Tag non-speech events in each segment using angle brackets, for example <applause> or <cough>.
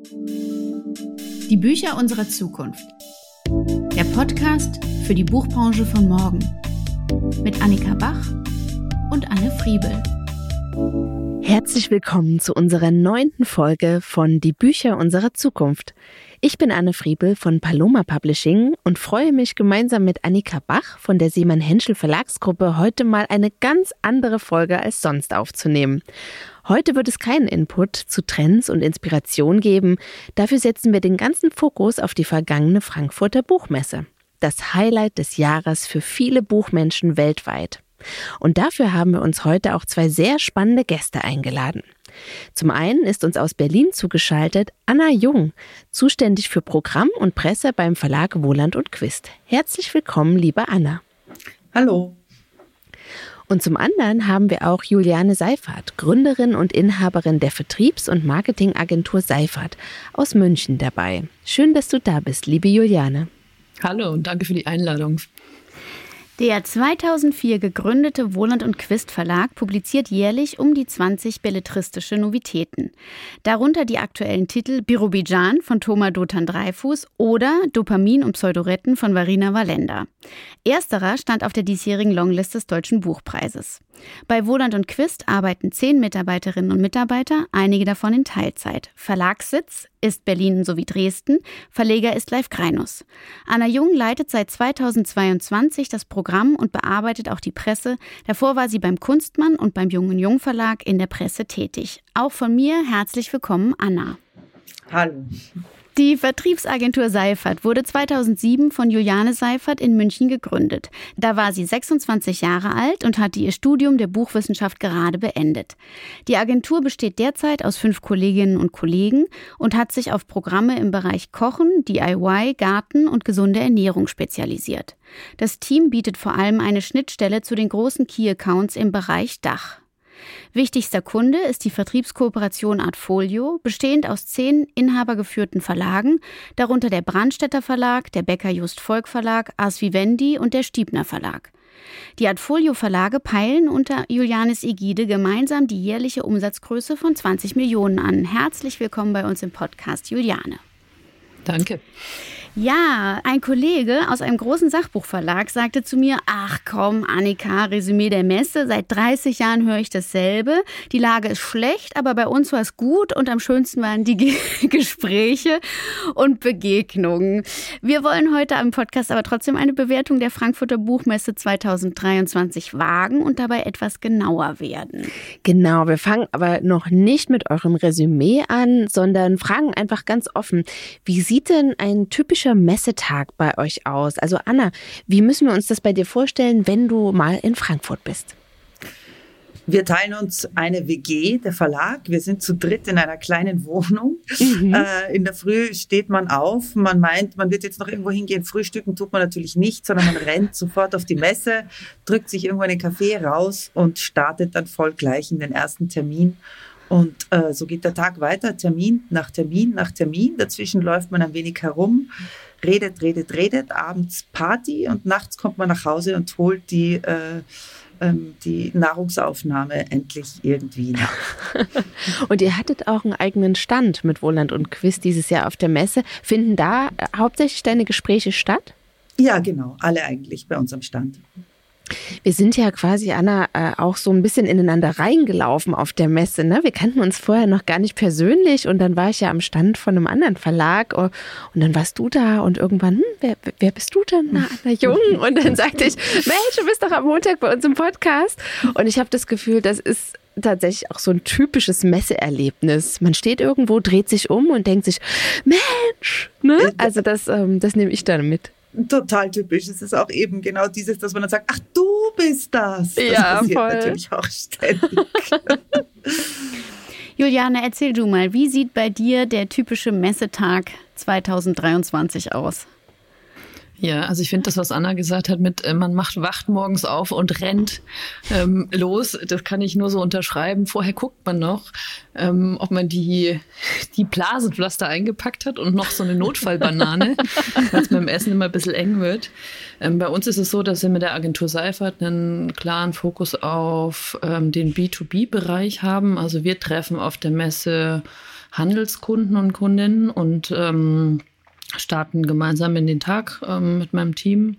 Die Bücher unserer Zukunft. Der Podcast für die Buchbranche von morgen. Mit Annika Bach und Anne Friebel. Herzlich willkommen zu unserer neunten Folge von Die Bücher unserer Zukunft. Ich bin Anne Friebel von Paloma Publishing und freue mich gemeinsam mit Annika Bach von der Seemann Henschel Verlagsgruppe heute mal eine ganz andere Folge als sonst aufzunehmen. Heute wird es keinen Input zu Trends und Inspiration geben. Dafür setzen wir den ganzen Fokus auf die vergangene Frankfurter Buchmesse. Das Highlight des Jahres für viele Buchmenschen weltweit. Und dafür haben wir uns heute auch zwei sehr spannende Gäste eingeladen. Zum einen ist uns aus Berlin zugeschaltet Anna Jung, zuständig für Programm und Presse beim Verlag Wohland und Quist. Herzlich willkommen, liebe Anna. Hallo. Und zum anderen haben wir auch Juliane Seifert, Gründerin und Inhaberin der Vertriebs- und Marketingagentur Seifert aus München dabei. Schön, dass du da bist, liebe Juliane. Hallo und danke für die Einladung. Der 2004 gegründete Wohland und Quist Verlag publiziert jährlich um die 20 belletristische Novitäten. Darunter die aktuellen Titel Birobidjan von Thomas Dotan Dreifuß oder Dopamin und Pseudoretten von Varina Valenda. Ersterer stand auf der diesjährigen Longlist des Deutschen Buchpreises. Bei Wohland und Quist arbeiten zehn Mitarbeiterinnen und Mitarbeiter, einige davon in Teilzeit. Verlagssitz ist Berlin sowie Dresden, Verleger ist Leif Kreinus. Anna Jung leitet seit 2022 das Programm und bearbeitet auch die Presse. Davor war sie beim Kunstmann und beim Jungen Jung Verlag in der Presse tätig. Auch von mir herzlich willkommen, Anna. Hallo. Die Vertriebsagentur Seifert wurde 2007 von Juliane Seifert in München gegründet. Da war sie 26 Jahre alt und hatte ihr Studium der Buchwissenschaft gerade beendet. Die Agentur besteht derzeit aus fünf Kolleginnen und Kollegen und hat sich auf Programme im Bereich Kochen, DIY, Garten und gesunde Ernährung spezialisiert. Das Team bietet vor allem eine Schnittstelle zu den großen Key-Accounts im Bereich Dach. Wichtigster Kunde ist die Vertriebskooperation Artfolio, bestehend aus zehn inhabergeführten Verlagen, darunter der Brandstätter Verlag, der Becker Just Volk Verlag, Ars Vivendi und der Stiebner Verlag. Die Artfolio Verlage peilen unter Julianis Ägide gemeinsam die jährliche Umsatzgröße von 20 Millionen an. Herzlich willkommen bei uns im Podcast, Juliane. Danke. Ja, ein Kollege aus einem großen Sachbuchverlag sagte zu mir, ach komm, Annika, Resümee der Messe, seit 30 Jahren höre ich dasselbe. Die Lage ist schlecht, aber bei uns war es gut und am schönsten waren die <laughs> Gespräche und Begegnungen. Wir wollen heute am Podcast aber trotzdem eine Bewertung der Frankfurter Buchmesse 2023 wagen und dabei etwas genauer werden. Genau, wir fangen aber noch nicht mit eurem Resümee an, sondern fragen einfach ganz offen, wie sieht denn ein typischer typischer Messetag bei euch aus? Also Anna, wie müssen wir uns das bei dir vorstellen, wenn du mal in Frankfurt bist? Wir teilen uns eine WG, der Verlag. Wir sind zu dritt in einer kleinen Wohnung. Mhm. Äh, in der Früh steht man auf. Man meint, man wird jetzt noch irgendwo hingehen. Frühstücken tut man natürlich nicht, sondern man rennt sofort auf die Messe, drückt sich irgendwo in den Café raus und startet dann voll gleich in den ersten Termin. Und äh, so geht der Tag weiter, Termin nach Termin nach Termin. Dazwischen läuft man ein wenig herum, redet, redet, redet, abends Party und nachts kommt man nach Hause und holt die, äh, ähm, die Nahrungsaufnahme endlich irgendwie nach. <laughs> und ihr hattet auch einen eigenen Stand mit Wohland und Quiz dieses Jahr auf der Messe. Finden da äh, hauptsächlich deine Gespräche statt? Ja, genau, alle eigentlich bei uns am Stand. Wir sind ja quasi, Anna, äh, auch so ein bisschen ineinander reingelaufen auf der Messe. Ne? Wir kannten uns vorher noch gar nicht persönlich und dann war ich ja am Stand von einem anderen Verlag oh, und dann warst du da und irgendwann, hm, wer, wer bist du denn? Na, Anna Jung. <laughs> Und dann sagte ich, Mensch, du bist doch am Montag bei uns im Podcast. Und ich habe das Gefühl, das ist tatsächlich auch so ein typisches Messeerlebnis. Man steht irgendwo, dreht sich um und denkt sich, Mensch, ne? Also das, ähm, das nehme ich dann mit total typisch. Es ist auch eben genau dieses, dass man dann sagt, ach, du bist das. Das ja, passiert voll. natürlich auch ständig. <laughs> Juliane, erzähl du mal, wie sieht bei dir der typische Messetag 2023 aus? Ja, also ich finde das, was Anna gesagt hat, mit äh, man macht wacht morgens auf und rennt ähm, los, das kann ich nur so unterschreiben. Vorher guckt man noch, ähm, ob man die, die Blasenpflaster eingepackt hat und noch so eine Notfallbanane, <laughs> weil es beim Essen immer ein bisschen eng wird. Ähm, bei uns ist es so, dass wir mit der Agentur Seifert einen klaren Fokus auf ähm, den B2B-Bereich haben. Also wir treffen auf der Messe Handelskunden und Kundinnen und ähm, starten gemeinsam in den Tag ähm, mit meinem Team.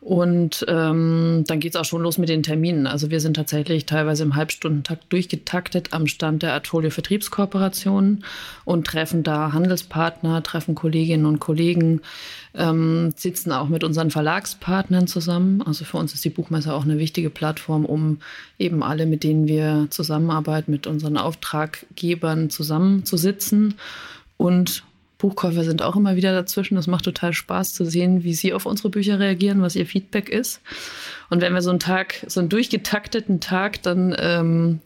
Und ähm, dann geht's auch schon los mit den Terminen. Also wir sind tatsächlich teilweise im Halbstundentakt durchgetaktet am Stand der Artfolio Vertriebskooperation und treffen da Handelspartner, treffen Kolleginnen und Kollegen, ähm, sitzen auch mit unseren Verlagspartnern zusammen. Also für uns ist die Buchmesse auch eine wichtige Plattform, um eben alle, mit denen wir zusammenarbeiten, mit unseren Auftraggebern zusammenzusitzen und Buchkäufer sind auch immer wieder dazwischen. Das macht total Spaß zu sehen, wie sie auf unsere Bücher reagieren, was ihr Feedback ist. Und wenn wir so einen Tag, so einen durchgetakteten Tag dann ähm,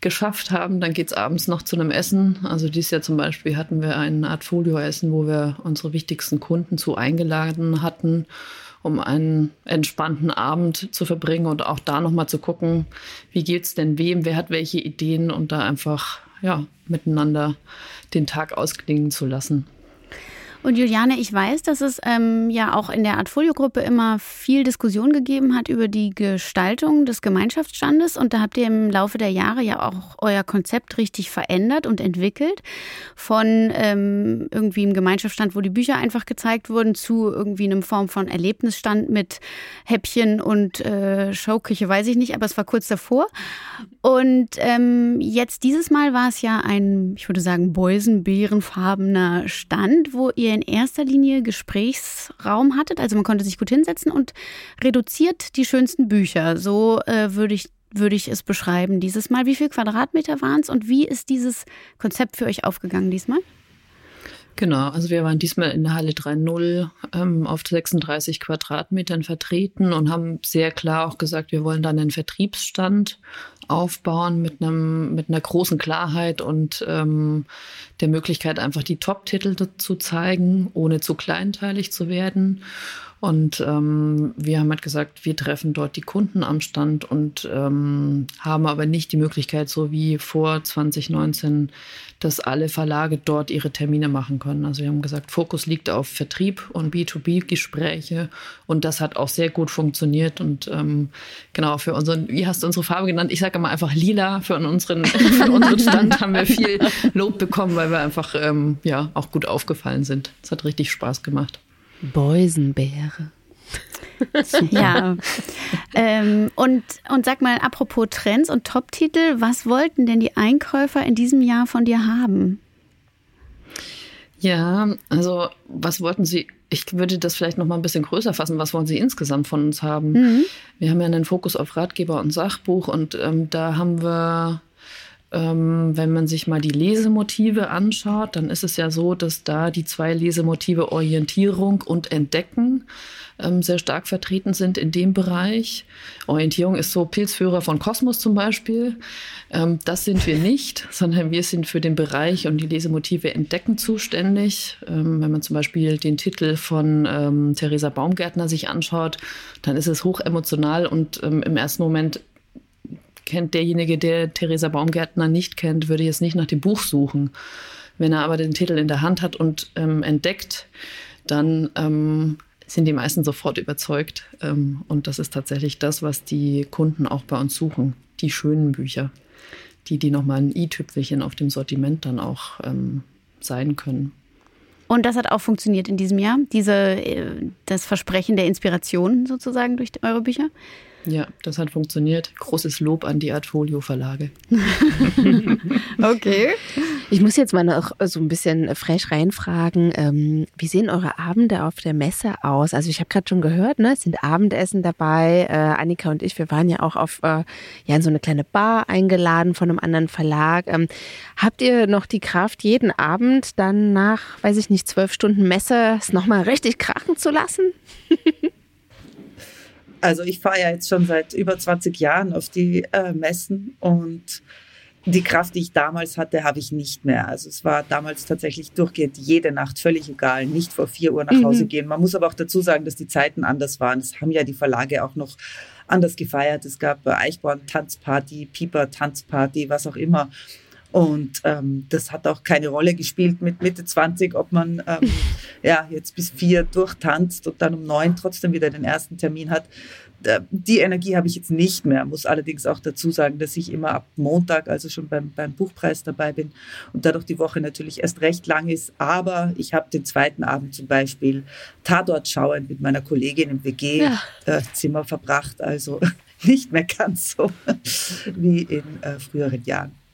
geschafft haben, dann geht's abends noch zu einem Essen. Also dieses Jahr zum Beispiel hatten wir eine Art Folioessen, wo wir unsere wichtigsten Kunden zu eingeladen hatten, um einen entspannten Abend zu verbringen und auch da nochmal zu gucken, wie geht's denn wem, wer hat welche Ideen und da einfach ja, miteinander den Tag ausklingen zu lassen. Und Juliane, ich weiß, dass es ähm, ja auch in der Artfolio-Gruppe immer viel Diskussion gegeben hat über die Gestaltung des Gemeinschaftsstandes. Und da habt ihr im Laufe der Jahre ja auch euer Konzept richtig verändert und entwickelt. Von ähm, irgendwie einem Gemeinschaftsstand, wo die Bücher einfach gezeigt wurden, zu irgendwie einem Form von Erlebnisstand mit Häppchen und äh, Showküche, weiß ich nicht, aber es war kurz davor. Und ähm, jetzt dieses Mal war es ja ein, ich würde sagen, beusenbeerenfarbener Stand, wo ihr in erster Linie Gesprächsraum hattet. Also man konnte sich gut hinsetzen und reduziert die schönsten Bücher. So äh, würde ich würde ich es beschreiben dieses Mal. Wie viel Quadratmeter waren es und wie ist dieses Konzept für euch aufgegangen diesmal? Genau, also wir waren diesmal in der Halle 3.0 ähm, auf 36 Quadratmetern vertreten und haben sehr klar auch gesagt, wir wollen dann einen Vertriebsstand aufbauen mit einem mit einer großen Klarheit und ähm, der Möglichkeit einfach die Top-Titel zu zeigen, ohne zu kleinteilig zu werden. Und ähm, wir haben halt gesagt, wir treffen dort die Kunden am Stand und ähm, haben aber nicht die Möglichkeit, so wie vor 2019, dass alle Verlage dort ihre Termine machen können. Also wir haben gesagt, Fokus liegt auf Vertrieb und B2B-Gespräche und das hat auch sehr gut funktioniert. Und ähm, genau für unseren, wie hast du unsere Farbe genannt? Ich sage immer einfach lila. Für unseren, für unseren Stand haben wir viel Lob bekommen, weil wir einfach ähm, ja auch gut aufgefallen sind. Es hat richtig Spaß gemacht. Beusenbeere. <laughs> ja. ähm, und, und sag mal, apropos Trends und Top-Titel, was wollten denn die Einkäufer in diesem Jahr von dir haben? Ja, also was wollten sie? Ich würde das vielleicht noch mal ein bisschen größer fassen. Was wollen Sie insgesamt von uns haben? Mhm. Wir haben ja einen Fokus auf Ratgeber und Sachbuch und ähm, da haben wir ähm, wenn man sich mal die Lesemotive anschaut, dann ist es ja so, dass da die zwei Lesemotive Orientierung und Entdecken ähm, sehr stark vertreten sind in dem Bereich. Orientierung ist so Pilzführer von Kosmos zum Beispiel. Ähm, das sind wir nicht, <laughs> sondern wir sind für den Bereich und die Lesemotive Entdecken zuständig. Ähm, wenn man zum Beispiel den Titel von ähm, Theresa Baumgärtner sich anschaut, dann ist es hochemotional und ähm, im ersten Moment kennt derjenige, der Theresa Baumgärtner nicht kennt, würde jetzt nicht nach dem Buch suchen. Wenn er aber den Titel in der Hand hat und ähm, entdeckt, dann ähm, sind die meisten sofort überzeugt. Ähm, und das ist tatsächlich das, was die Kunden auch bei uns suchen. Die schönen Bücher, die, die nochmal ein i-Tüpfelchen auf dem Sortiment dann auch ähm, sein können. Und das hat auch funktioniert in diesem Jahr, diese, äh, das Versprechen der Inspiration sozusagen durch eure Bücher? Ja, das hat funktioniert. Großes Lob an die Artfolio Verlage. <laughs> okay. Ich muss jetzt mal noch so ein bisschen frech reinfragen. Ähm, wie sehen eure Abende auf der Messe aus? Also ich habe gerade schon gehört, ne, es sind Abendessen dabei. Äh, Annika und ich, wir waren ja auch auf äh, ja in so eine kleine Bar eingeladen von einem anderen Verlag. Ähm, habt ihr noch die Kraft, jeden Abend dann nach, weiß ich nicht, zwölf Stunden Messe es nochmal richtig krachen zu lassen? <laughs> Also ich fahre ja jetzt schon seit über 20 Jahren auf die äh, Messen und die Kraft, die ich damals hatte, habe ich nicht mehr. Also es war damals tatsächlich durchgehend jede Nacht völlig egal, nicht vor vier Uhr nach Hause mhm. gehen. Man muss aber auch dazu sagen, dass die Zeiten anders waren. Es haben ja die Verlage auch noch anders gefeiert. Es gab Eichborn Tanzparty, Pieper Tanzparty, was auch immer. Und ähm, das hat auch keine Rolle gespielt mit Mitte 20, ob man ähm, <laughs> ja, jetzt bis vier durchtanzt und dann um neun trotzdem wieder den ersten Termin hat. die Energie habe ich jetzt nicht mehr, muss allerdings auch dazu sagen, dass ich immer ab Montag, also schon beim, beim Buchpreis dabei bin und dadurch die Woche natürlich erst recht lang ist. Aber ich habe den zweiten Abend zum Beispiel Tatort schauend mit meiner Kollegin im WG-Zimmer ja. äh, verbracht. Also <laughs> nicht mehr ganz so wie in äh, früheren Jahren.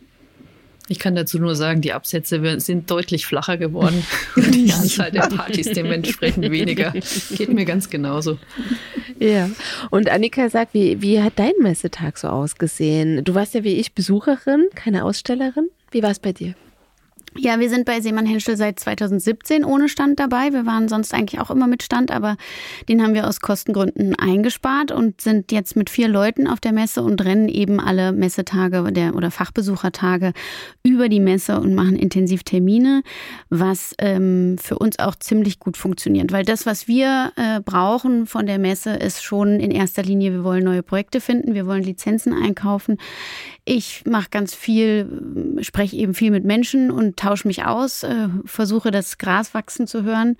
Ich kann dazu nur sagen, die Absätze sind deutlich flacher geworden <laughs> und die Anzahl der Partys dementsprechend weniger. Geht mir ganz genauso. Ja, und Annika sagt, wie, wie hat dein Messetag so ausgesehen? Du warst ja wie ich Besucherin, keine Ausstellerin. Wie war es bei dir? Ja, wir sind bei Seemann Henschel seit 2017 ohne Stand dabei. Wir waren sonst eigentlich auch immer mit Stand, aber den haben wir aus Kostengründen eingespart und sind jetzt mit vier Leuten auf der Messe und rennen eben alle Messetage der, oder Fachbesuchertage über die Messe und machen intensiv Termine, was ähm, für uns auch ziemlich gut funktioniert. Weil das, was wir äh, brauchen von der Messe, ist schon in erster Linie, wir wollen neue Projekte finden, wir wollen Lizenzen einkaufen. Ich mache ganz viel, spreche eben viel mit Menschen und tausche mich aus, äh, versuche das Gras wachsen zu hören.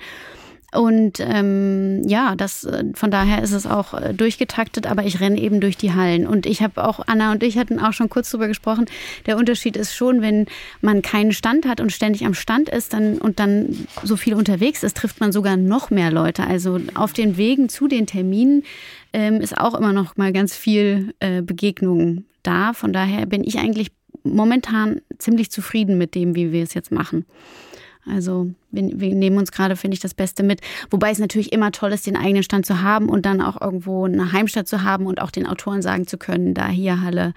Und ähm, ja, das äh, von daher ist es auch äh, durchgetaktet, aber ich renne eben durch die Hallen. Und ich habe auch, Anna und ich hatten auch schon kurz drüber gesprochen, der Unterschied ist schon, wenn man keinen Stand hat und ständig am Stand ist dann und dann so viel unterwegs ist, trifft man sogar noch mehr Leute. Also auf den Wegen zu den Terminen ähm, ist auch immer noch mal ganz viel äh, Begegnungen da. Von daher bin ich eigentlich momentan ziemlich zufrieden mit dem, wie wir es jetzt machen. Also wir, wir nehmen uns gerade, finde ich, das Beste mit. Wobei es natürlich immer toll ist, den eigenen Stand zu haben und dann auch irgendwo eine Heimstatt zu haben und auch den Autoren sagen zu können, da hier Halle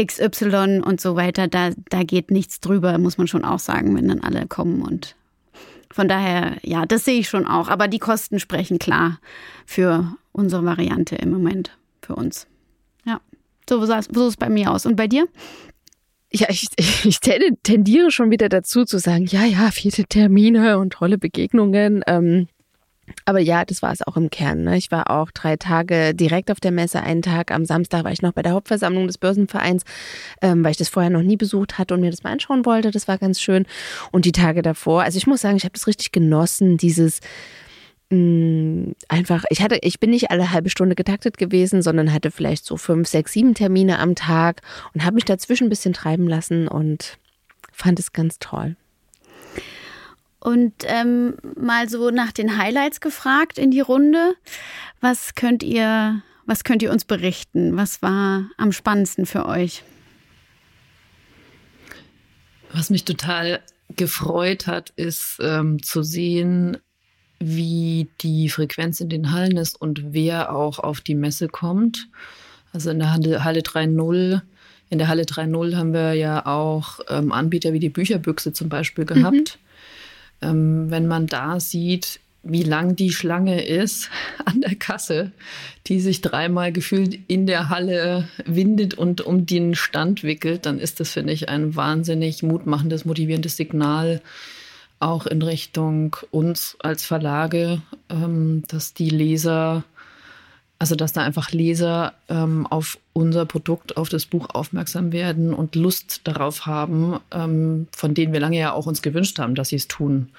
XY und so weiter, da, da geht nichts drüber, muss man schon auch sagen, wenn dann alle kommen. Und von daher, ja, das sehe ich schon auch. Aber die Kosten sprechen klar für unsere Variante im Moment, für uns. Ja, so sah es bei mir aus. Und bei dir? Ja, ich, <laughs> ich tendiere schon wieder dazu zu sagen, ja, ja, viele Termine und tolle Begegnungen. Ähm, aber ja, das war es auch im Kern. Ne? Ich war auch drei Tage direkt auf der Messe. Einen Tag am Samstag war ich noch bei der Hauptversammlung des Börsenvereins, ähm, weil ich das vorher noch nie besucht hatte und mir das mal anschauen wollte. Das war ganz schön. Und die Tage davor, also ich muss sagen, ich habe das richtig genossen, dieses Mm, einfach, ich hatte, ich bin nicht alle halbe Stunde getaktet gewesen, sondern hatte vielleicht so fünf, sechs, sieben Termine am Tag und habe mich dazwischen ein bisschen treiben lassen und fand es ganz toll. Und ähm, mal so nach den Highlights gefragt in die Runde. Was könnt ihr, was könnt ihr uns berichten? Was war am spannendsten für euch? Was mich total gefreut hat, ist ähm, zu sehen, wie die Frequenz in den Hallen ist und wer auch auf die Messe kommt. Also in der Halle, Halle 3.0, in der Halle 3.0 haben wir ja auch ähm, Anbieter wie die Bücherbüchse zum Beispiel mhm. gehabt. Mhm. Ähm, wenn man da sieht, wie lang die Schlange ist <laughs> an der Kasse, die sich dreimal gefühlt in der Halle windet und um den Stand wickelt, dann ist das, finde ich, ein wahnsinnig mutmachendes, motivierendes Signal auch in Richtung uns als Verlage, ähm, dass die Leser, also dass da einfach Leser ähm, auf unser Produkt, auf das Buch aufmerksam werden und Lust darauf haben, ähm, von denen wir lange ja auch uns gewünscht haben, dass sie es tun.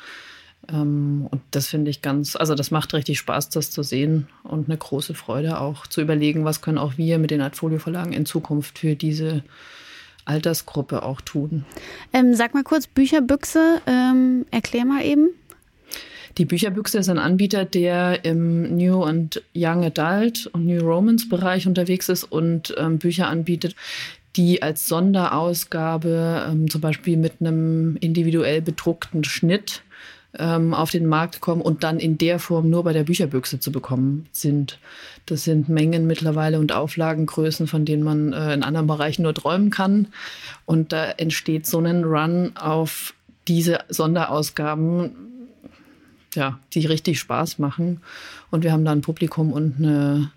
Ähm, und das finde ich ganz, also das macht richtig Spaß, das zu sehen und eine große Freude auch zu überlegen, was können auch wir mit den Artfolio-Verlagen in Zukunft für diese Altersgruppe auch tun. Ähm, sag mal kurz, Bücherbüchse, ähm, erklär mal eben. Die Bücherbüchse ist ein Anbieter, der im New und Young Adult und New Romance Bereich unterwegs ist und ähm, Bücher anbietet, die als Sonderausgabe ähm, zum Beispiel mit einem individuell bedruckten Schnitt ähm, auf den Markt kommen und dann in der Form nur bei der Bücherbüchse zu bekommen sind. Das sind Mengen mittlerweile und Auflagengrößen, von denen man äh, in anderen Bereichen nur träumen kann. Und da entsteht so ein Run auf diese Sonderausgaben, ja, die richtig Spaß machen. Und wir haben da ein Publikum und eine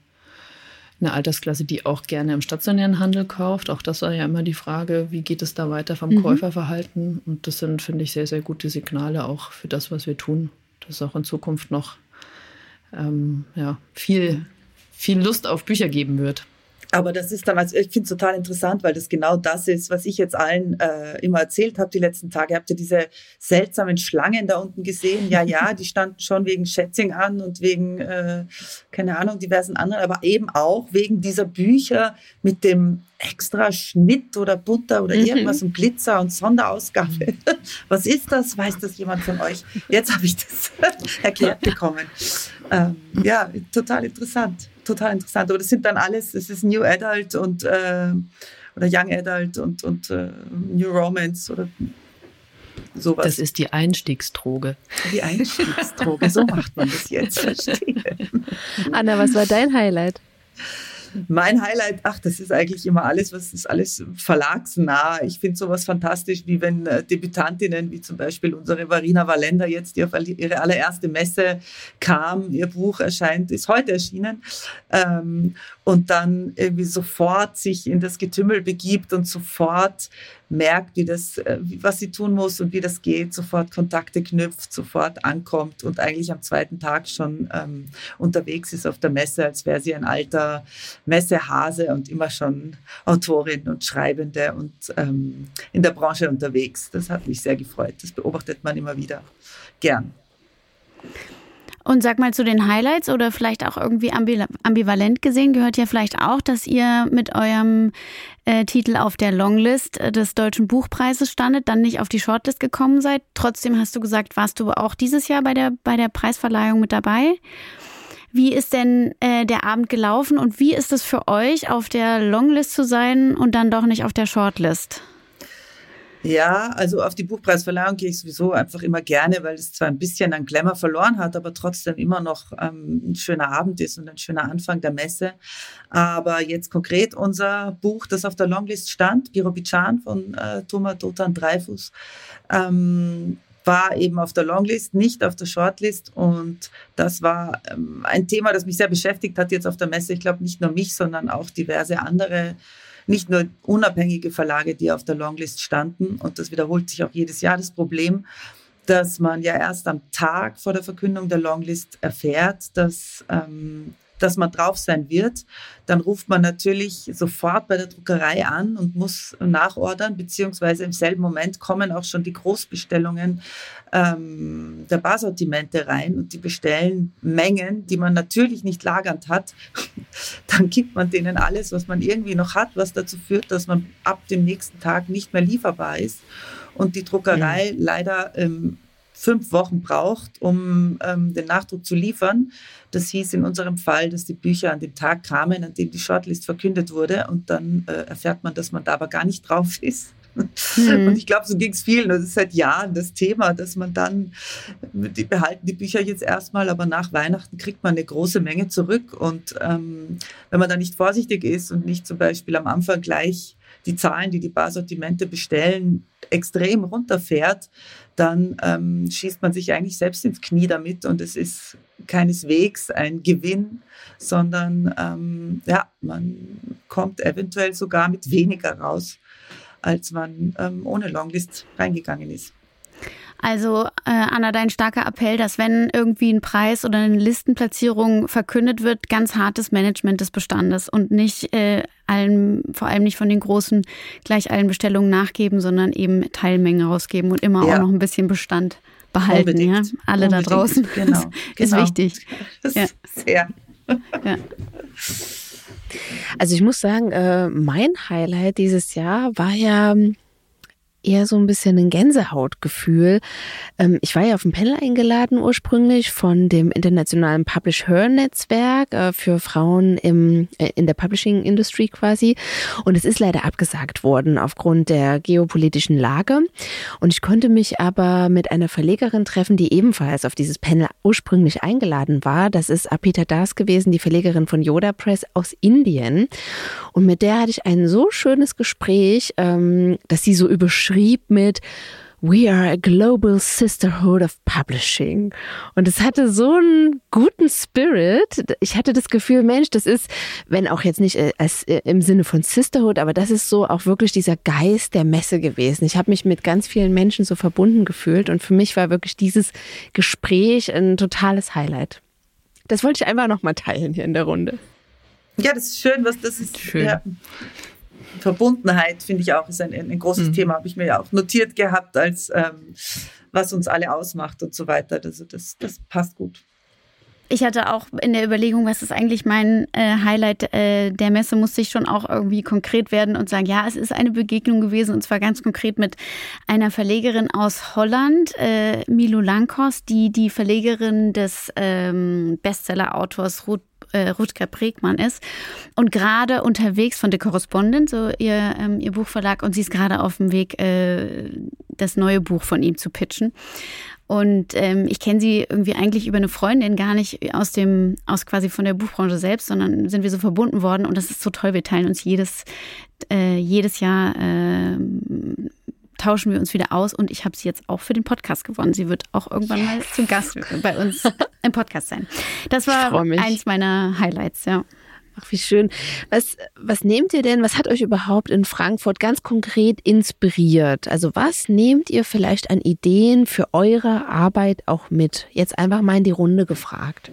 eine Altersklasse, die auch gerne im stationären Handel kauft. Auch das war ja immer die Frage, wie geht es da weiter vom mhm. Käuferverhalten? Und das sind, finde ich, sehr, sehr gute Signale auch für das, was wir tun. Dass es auch in Zukunft noch ähm, ja, viel, viel Lust auf Bücher geben wird. Aber das ist dann, also ich finde es total interessant, weil das genau das ist, was ich jetzt allen äh, immer erzählt habe die letzten Tage. Habt ihr diese seltsamen Schlangen da unten gesehen? Ja, ja, die standen schon wegen Schätzing an und wegen, äh, keine Ahnung, diversen anderen, aber eben auch wegen dieser Bücher mit dem extra Schnitt oder Butter oder mhm. irgendwas und Glitzer und Sonderausgabe. <laughs> Was ist das? Weiß das jemand von euch? Jetzt habe ich das <laughs> erklärt bekommen. Ähm, ja, total interessant total interessant. Aber das sind dann alles, es ist New Adult und äh, oder Young Adult und, und äh, New Romance oder sowas. Das ist die Einstiegsdroge. Die Einstiegsdroge, so macht man das jetzt, <laughs> verstehe. Anna, was war dein Highlight? Mein Highlight, ach, das ist eigentlich immer alles, was ist alles verlagsnah. Ich finde sowas fantastisch, wie wenn äh, Debütantinnen, wie zum Beispiel unsere Varina Valenda jetzt, die auf ihre allererste Messe kam, ihr Buch erscheint, ist heute erschienen, ähm, und dann irgendwie sofort sich in das Getümmel begibt und sofort merkt, wie das, äh, was sie tun muss und wie das geht, sofort Kontakte knüpft, sofort ankommt und eigentlich am zweiten Tag schon ähm, unterwegs ist auf der Messe, als wäre sie ein alter Messehase und immer schon Autorin und Schreibende und ähm, in der Branche unterwegs. Das hat mich sehr gefreut. Das beobachtet man immer wieder gern. Und sag mal zu den Highlights oder vielleicht auch irgendwie ambivalent gesehen, gehört ja vielleicht auch, dass ihr mit eurem äh, Titel auf der Longlist äh, des Deutschen Buchpreises standet, dann nicht auf die Shortlist gekommen seid. Trotzdem hast du gesagt, warst du auch dieses Jahr bei der, bei der Preisverleihung mit dabei. Wie ist denn äh, der Abend gelaufen und wie ist es für euch, auf der Longlist zu sein und dann doch nicht auf der Shortlist? Ja, also auf die Buchpreisverleihung gehe ich sowieso einfach immer gerne, weil es zwar ein bisschen an Glamour verloren hat, aber trotzdem immer noch ähm, ein schöner Abend ist und ein schöner Anfang der Messe. Aber jetzt konkret unser Buch, das auf der Longlist stand, Birobidschan von äh, Thomas Dotan Dreifuß, ähm, war eben auf der Longlist, nicht auf der Shortlist. Und das war ähm, ein Thema, das mich sehr beschäftigt hat jetzt auf der Messe. Ich glaube nicht nur mich, sondern auch diverse andere nicht nur unabhängige Verlage, die auf der Longlist standen. Und das wiederholt sich auch jedes Jahr das Problem, dass man ja erst am Tag vor der Verkündung der Longlist erfährt, dass ähm, dass man drauf sein wird, dann ruft man natürlich sofort bei der Druckerei an und muss nachordern, beziehungsweise im selben Moment kommen auch schon die Großbestellungen ähm, der Barsortimente rein und die bestellen Mengen, die man natürlich nicht lagernd hat. <laughs> Dann gibt man denen alles, was man irgendwie noch hat, was dazu führt, dass man ab dem nächsten Tag nicht mehr lieferbar ist und die Druckerei mhm. leider ähm, fünf Wochen braucht, um ähm, den Nachdruck zu liefern. Das hieß in unserem Fall, dass die Bücher an dem Tag kamen, an dem die Shortlist verkündet wurde. Und dann äh, erfährt man, dass man da aber gar nicht drauf <laughs> ist. Mhm. Und ich glaube, so ging es vielen. Das ist seit Jahren das Thema, dass man dann, die behalten die Bücher jetzt erstmal, aber nach Weihnachten kriegt man eine große Menge zurück. Und ähm, wenn man da nicht vorsichtig ist und nicht zum Beispiel am Anfang gleich die Zahlen, die die Barsortimente bestellen, extrem runterfährt, dann ähm, schießt man sich eigentlich selbst ins Knie damit und es ist keineswegs ein Gewinn, sondern ähm, ja, man kommt eventuell sogar mit weniger raus, als man ähm, ohne Longlist reingegangen ist. Also äh, Anna, dein starker Appell, dass wenn irgendwie ein Preis oder eine Listenplatzierung verkündet wird, ganz hartes Management des Bestandes und nicht äh, allen, vor allem nicht von den großen gleich allen Bestellungen nachgeben, sondern eben Teilmengen rausgeben und immer ja. auch noch ein bisschen Bestand behalten. Unbedingt. Ja? Alle Unbedingt. da draußen. <laughs> Genau. <laughs> ist genau. wichtig. Das ja. Sehr. Ja. Also ich muss sagen, äh, mein Highlight dieses Jahr war ja eher so ein bisschen ein Gänsehautgefühl. Ähm, ich war ja auf ein Panel eingeladen ursprünglich von dem internationalen Publish Her Netzwerk äh, für Frauen im, äh, in der Publishing Industry quasi. Und es ist leider abgesagt worden aufgrund der geopolitischen Lage. Und ich konnte mich aber mit einer Verlegerin treffen, die ebenfalls auf dieses Panel ursprünglich eingeladen war. Das ist Apita Das gewesen, die Verlegerin von Yoda Press aus Indien. Und mit der hatte ich ein so schönes Gespräch, ähm, dass sie so überschrieben schrieb mit We are a global sisterhood of publishing. Und es hatte so einen guten Spirit. Ich hatte das Gefühl, Mensch, das ist, wenn auch jetzt nicht äh, als, äh, im Sinne von Sisterhood, aber das ist so auch wirklich dieser Geist der Messe gewesen. Ich habe mich mit ganz vielen Menschen so verbunden gefühlt und für mich war wirklich dieses Gespräch ein totales Highlight. Das wollte ich einfach nochmal teilen hier in der Runde. Ja, das ist schön, was das ist. Schön. Ja. Verbundenheit, finde ich auch, ist ein, ein großes mhm. Thema, habe ich mir ja auch notiert gehabt, als ähm, was uns alle ausmacht und so weiter. Also das, das passt gut. Ich hatte auch in der Überlegung, was ist eigentlich mein äh, Highlight äh, der Messe, musste ich schon auch irgendwie konkret werden und sagen, ja, es ist eine Begegnung gewesen und zwar ganz konkret mit einer Verlegerin aus Holland, äh, Milo Lankos, die die Verlegerin des ähm, Bestseller-Autors Ruth äh, Rutger Bregmann ist und gerade unterwegs von The Correspondent, so ihr, ähm, ihr Buchverlag, und sie ist gerade auf dem Weg, äh, das neue Buch von ihm zu pitchen. Und ähm, ich kenne sie irgendwie eigentlich über eine Freundin, gar nicht aus dem, aus quasi von der Buchbranche selbst, sondern sind wir so verbunden worden und das ist so toll. Wir teilen uns jedes, äh, jedes Jahr äh, tauschen wir uns wieder aus und ich habe sie jetzt auch für den Podcast gewonnen. Sie wird auch irgendwann mal zum Gast bei uns <laughs> im Podcast sein. Das war eins meiner Highlights, ja. Ach, wie schön. Was, was nehmt ihr denn, was hat euch überhaupt in Frankfurt ganz konkret inspiriert? Also was nehmt ihr vielleicht an Ideen für eure Arbeit auch mit? Jetzt einfach mal in die Runde gefragt.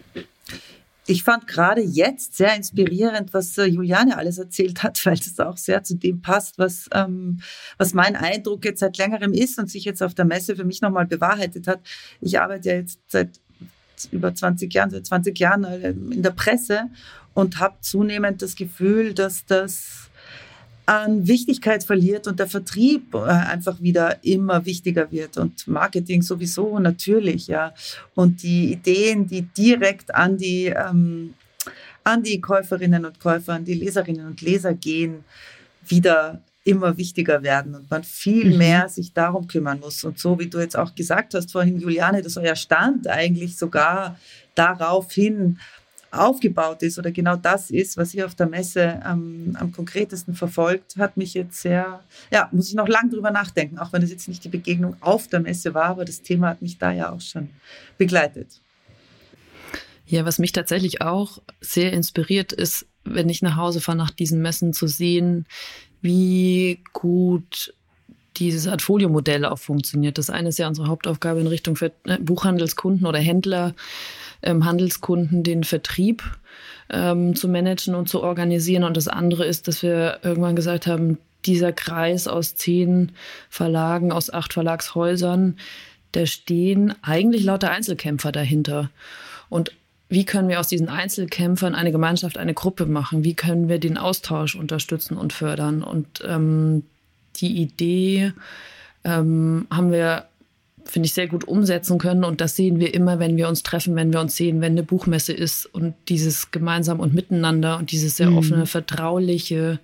Ich fand gerade jetzt sehr inspirierend, was äh, Juliane alles erzählt hat, <laughs> weil das auch sehr zu dem passt, was, ähm, was mein Eindruck jetzt seit längerem ist und sich jetzt auf der Messe für mich nochmal bewahrheitet hat. Ich arbeite ja jetzt seit über 20 Jahren, seit 20 Jahren äh, in der Presse und habe zunehmend das Gefühl, dass das an Wichtigkeit verliert und der Vertrieb äh, einfach wieder immer wichtiger wird und Marketing sowieso natürlich, ja. Und die Ideen, die direkt an die, ähm, an die Käuferinnen und Käufer, an die Leserinnen und Leser gehen, wieder immer wichtiger werden und man viel mhm. mehr sich darum kümmern muss. Und so wie du jetzt auch gesagt hast vorhin, Juliane, dass euer Stand eigentlich sogar darauf hin aufgebaut ist oder genau das ist, was ihr auf der Messe ähm, am konkretesten verfolgt, hat mich jetzt sehr, ja, muss ich noch lange drüber nachdenken, auch wenn es jetzt nicht die Begegnung auf der Messe war, aber das Thema hat mich da ja auch schon begleitet. Ja, was mich tatsächlich auch sehr inspiriert ist, wenn ich nach Hause fahre, nach diesen Messen zu sehen, wie gut dieses Artfolio-Modell auch funktioniert. Das eine ist ja unsere Hauptaufgabe in Richtung äh, Buchhandelskunden oder Händler, ähm, Handelskunden den Vertrieb ähm, zu managen und zu organisieren. Und das andere ist, dass wir irgendwann gesagt haben, dieser Kreis aus zehn Verlagen, aus acht Verlagshäusern, da stehen eigentlich lauter Einzelkämpfer dahinter. Und wie können wir aus diesen Einzelkämpfern eine Gemeinschaft, eine Gruppe machen? Wie können wir den Austausch unterstützen und fördern? Und ähm, die Idee ähm, haben wir finde ich, sehr gut umsetzen können. Und das sehen wir immer, wenn wir uns treffen, wenn wir uns sehen, wenn eine Buchmesse ist und dieses gemeinsam und miteinander und dieses sehr mhm. offene, vertrauliche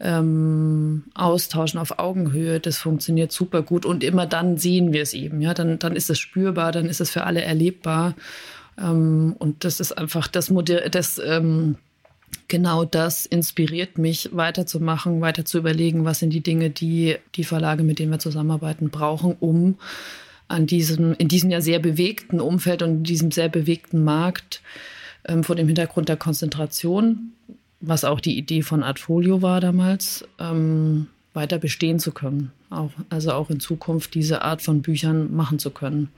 ähm, Austauschen auf Augenhöhe, das funktioniert super gut. Und immer dann sehen wir es eben. Ja, dann, dann ist es spürbar, dann ist es für alle erlebbar. Ähm, und das ist einfach das Modell, das, ähm, genau das inspiriert mich, weiterzumachen, weiter zu überlegen, was sind die Dinge, die die Verlage, mit denen wir zusammenarbeiten, brauchen, um an diesem, in diesem ja sehr bewegten Umfeld und in diesem sehr bewegten Markt ähm, vor dem Hintergrund der Konzentration, was auch die Idee von Artfolio war damals, ähm, weiter bestehen zu können. Auch, also auch in Zukunft diese Art von Büchern machen zu können.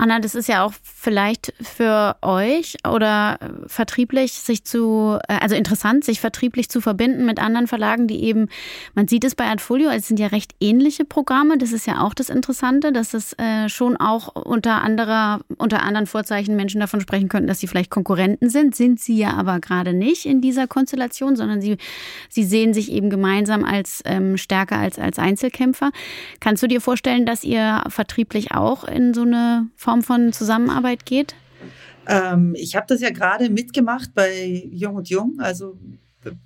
Anna, das ist ja auch vielleicht für euch oder vertrieblich sich zu, äh, also interessant, sich vertrieblich zu verbinden mit anderen Verlagen, die eben, man sieht es bei Adfolio, es sind ja recht ähnliche Programme. Das ist ja auch das Interessante, dass es äh, schon auch unter anderer, unter anderen Vorzeichen Menschen davon sprechen könnten, dass sie vielleicht Konkurrenten sind. Sind sie ja aber gerade nicht in dieser Konstellation, sondern sie, sie sehen sich eben gemeinsam als ähm, stärker als als Einzelkämpfer. Kannst du dir vorstellen, dass ihr vertrieblich auch in so eine Form von Zusammenarbeit geht? Ähm, ich habe das ja gerade mitgemacht bei Jung und Jung. Also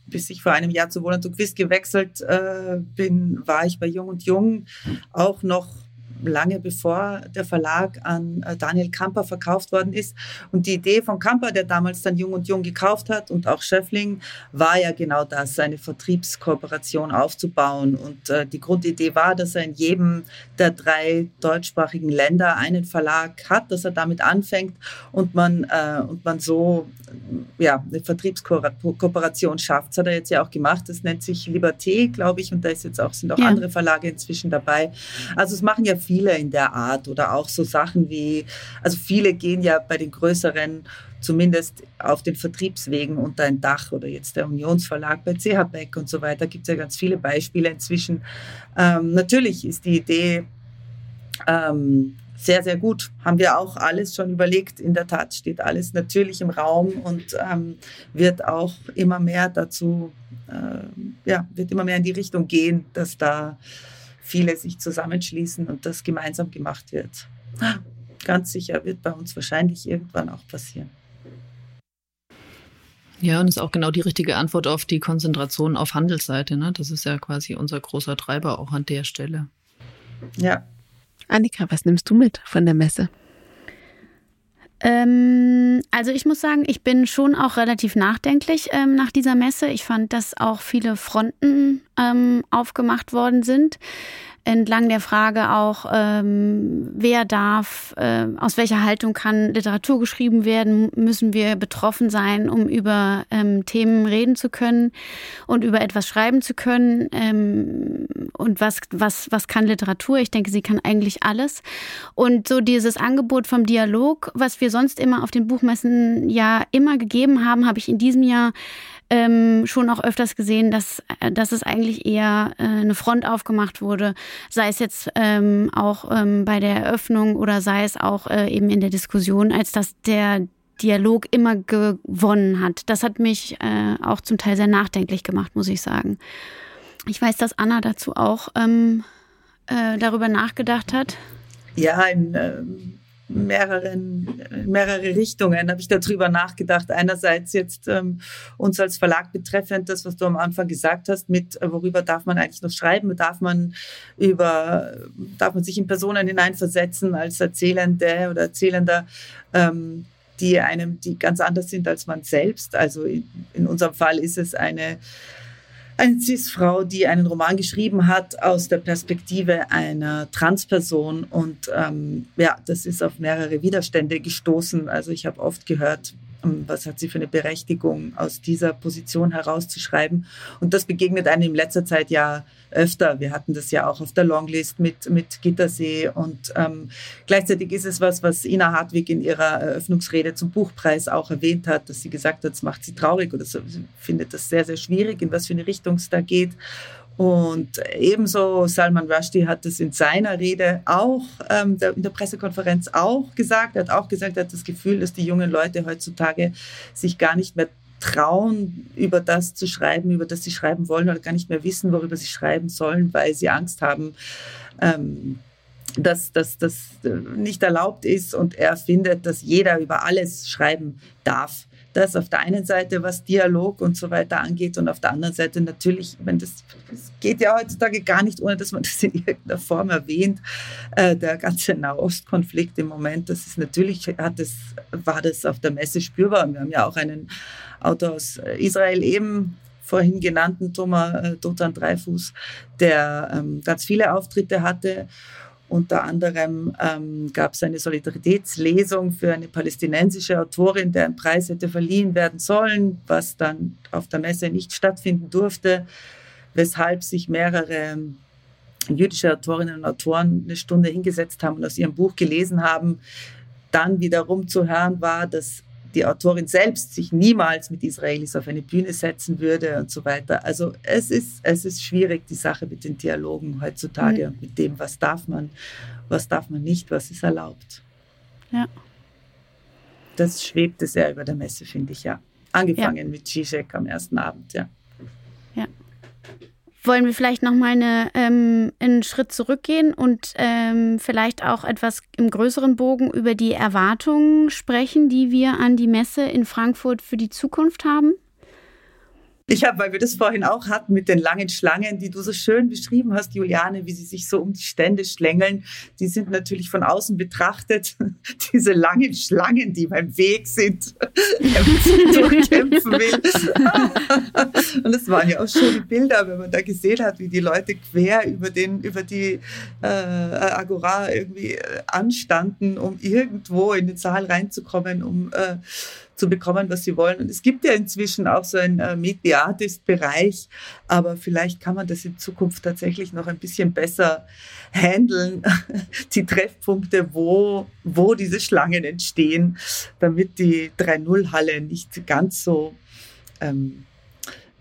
bis ich vor einem Jahr zu Wohland und Quiz gewechselt äh, bin, war ich bei Jung und Jung auch noch lange bevor der Verlag an äh, Daniel Kamper verkauft worden ist. Und die Idee von Kamper, der damals dann Jung und Jung gekauft hat und auch Schöffling, war ja genau das, eine Vertriebskooperation aufzubauen. Und äh, die Grundidee war, dass er in jedem der drei deutschsprachigen Länder einen Verlag hat, dass er damit anfängt und man, äh, und man so ja, eine Vertriebskooperation schafft. Das hat er jetzt ja auch gemacht. Das nennt sich Liberté, glaube ich, und da ist jetzt auch, sind auch ja. andere Verlage inzwischen dabei. Also es machen ja viele viele in der Art oder auch so Sachen wie, also viele gehen ja bei den größeren zumindest auf den Vertriebswegen unter ein Dach oder jetzt der Unionsverlag bei CH Beck und so weiter gibt es ja ganz viele Beispiele inzwischen. Ähm, natürlich ist die Idee ähm, sehr, sehr gut. Haben wir auch alles schon überlegt. In der Tat steht alles natürlich im Raum und ähm, wird auch immer mehr dazu, äh, ja, wird immer mehr in die Richtung gehen, dass da viele sich zusammenschließen und das gemeinsam gemacht wird. Ganz sicher wird bei uns wahrscheinlich irgendwann auch passieren. Ja, und ist auch genau die richtige Antwort auf die Konzentration auf Handelsseite. Ne? Das ist ja quasi unser großer Treiber auch an der Stelle. Ja. Annika, was nimmst du mit von der Messe? Ähm, also ich muss sagen, ich bin schon auch relativ nachdenklich ähm, nach dieser Messe. Ich fand, dass auch viele Fronten ähm, aufgemacht worden sind entlang der Frage auch, ähm, wer darf, äh, aus welcher Haltung kann Literatur geschrieben werden, müssen wir betroffen sein, um über ähm, Themen reden zu können und über etwas schreiben zu können. Ähm, und was, was, was kann Literatur? Ich denke, sie kann eigentlich alles. Und so dieses Angebot vom Dialog, was wir sonst immer auf den Buchmessen ja immer gegeben haben, habe ich in diesem Jahr ähm, schon auch öfters gesehen, dass, äh, dass es eigentlich eher äh, eine Front aufgemacht wurde, sei es jetzt ähm, auch ähm, bei der Eröffnung oder sei es auch äh, eben in der Diskussion, als dass der Dialog immer gewonnen hat. Das hat mich äh, auch zum Teil sehr nachdenklich gemacht, muss ich sagen. Ich weiß, dass Anna dazu auch ähm, äh, darüber nachgedacht hat. Ja, in, ähm, mehreren, mehrere Richtungen habe ich darüber nachgedacht. Einerseits jetzt ähm, uns als Verlag betreffend, das, was du am Anfang gesagt hast, mit äh, worüber darf man eigentlich noch schreiben, darf man über, darf man sich in Personen hineinversetzen als Erzählende oder Erzählender, ähm, die einem, die ganz anders sind als man selbst. Also in, in unserem Fall ist es eine eine Cis-Frau, die einen Roman geschrieben hat aus der Perspektive einer Transperson. Und ähm, ja, das ist auf mehrere Widerstände gestoßen. Also ich habe oft gehört, was hat sie für eine Berechtigung, aus dieser Position herauszuschreiben. Und das begegnet einem in letzter Zeit ja öfter. Wir hatten das ja auch auf der Longlist mit, mit Gittersee. Und ähm, gleichzeitig ist es was, was Ina Hartwig in ihrer Eröffnungsrede zum Buchpreis auch erwähnt hat, dass sie gesagt hat, es macht sie traurig oder so, sie findet das sehr, sehr schwierig, in was für eine Richtung es da geht. Und ebenso Salman Rushdie hat es in seiner Rede auch, ähm, in der Pressekonferenz auch gesagt. Er hat auch gesagt, er hat das Gefühl, dass die jungen Leute heutzutage sich gar nicht mehr trauen, über das zu schreiben, über das sie schreiben wollen oder gar nicht mehr wissen, worüber sie schreiben sollen, weil sie Angst haben, ähm, dass das nicht erlaubt ist. Und er findet, dass jeder über alles schreiben darf. Das auf der einen Seite, was Dialog und so weiter angeht, und auf der anderen Seite natürlich, ich meine, das, das geht ja heutzutage gar nicht, ohne dass man das in irgendeiner Form erwähnt. Äh, der ganze Nahostkonflikt im Moment, das ist natürlich, hat das, war das auf der Messe spürbar. Und wir haben ja auch einen Autor aus Israel eben vorhin genannten Thomas äh, Dotan Dreifuß, der ähm, ganz viele Auftritte hatte unter anderem ähm, gab es eine Solidaritätslesung für eine palästinensische Autorin, deren Preis hätte verliehen werden sollen, was dann auf der Messe nicht stattfinden durfte, weshalb sich mehrere jüdische Autorinnen und Autoren eine Stunde hingesetzt haben und aus ihrem Buch gelesen haben. Dann wiederum zu hören war, dass die Autorin selbst sich niemals mit Israelis auf eine Bühne setzen würde und so weiter. Also es ist, es ist schwierig, die Sache mit den Dialogen heutzutage mhm. und mit dem, was darf man, was darf man nicht, was ist erlaubt. Ja. Das schwebte sehr über der Messe, finde ich, ja. Angefangen ja. mit Zizek am ersten Abend, ja. Ja wollen wir vielleicht noch mal eine, ähm, einen Schritt zurückgehen und ähm, vielleicht auch etwas im größeren Bogen über die Erwartungen sprechen, die wir an die Messe in Frankfurt für die Zukunft haben? Ich habe, weil wir das vorhin auch hatten mit den langen Schlangen, die du so schön beschrieben hast, Juliane, wie sie sich so um die Stände schlängeln, die sind natürlich von außen betrachtet <laughs> diese langen Schlangen, die beim Weg sind, <laughs> man sich durchkämpfen will. <laughs> Und es waren ja auch schöne Bilder, wenn man da gesehen hat, wie die Leute quer über den über die äh, Agora irgendwie äh, anstanden, um irgendwo in den Saal reinzukommen, um äh, zu bekommen, was sie wollen. Und es gibt ja inzwischen auch so einen äh, Artist-Bereich, aber vielleicht kann man das in Zukunft tatsächlich noch ein bisschen besser handeln, <laughs> die Treffpunkte, wo, wo diese Schlangen entstehen, damit die 3-0-Halle nicht ganz so ähm,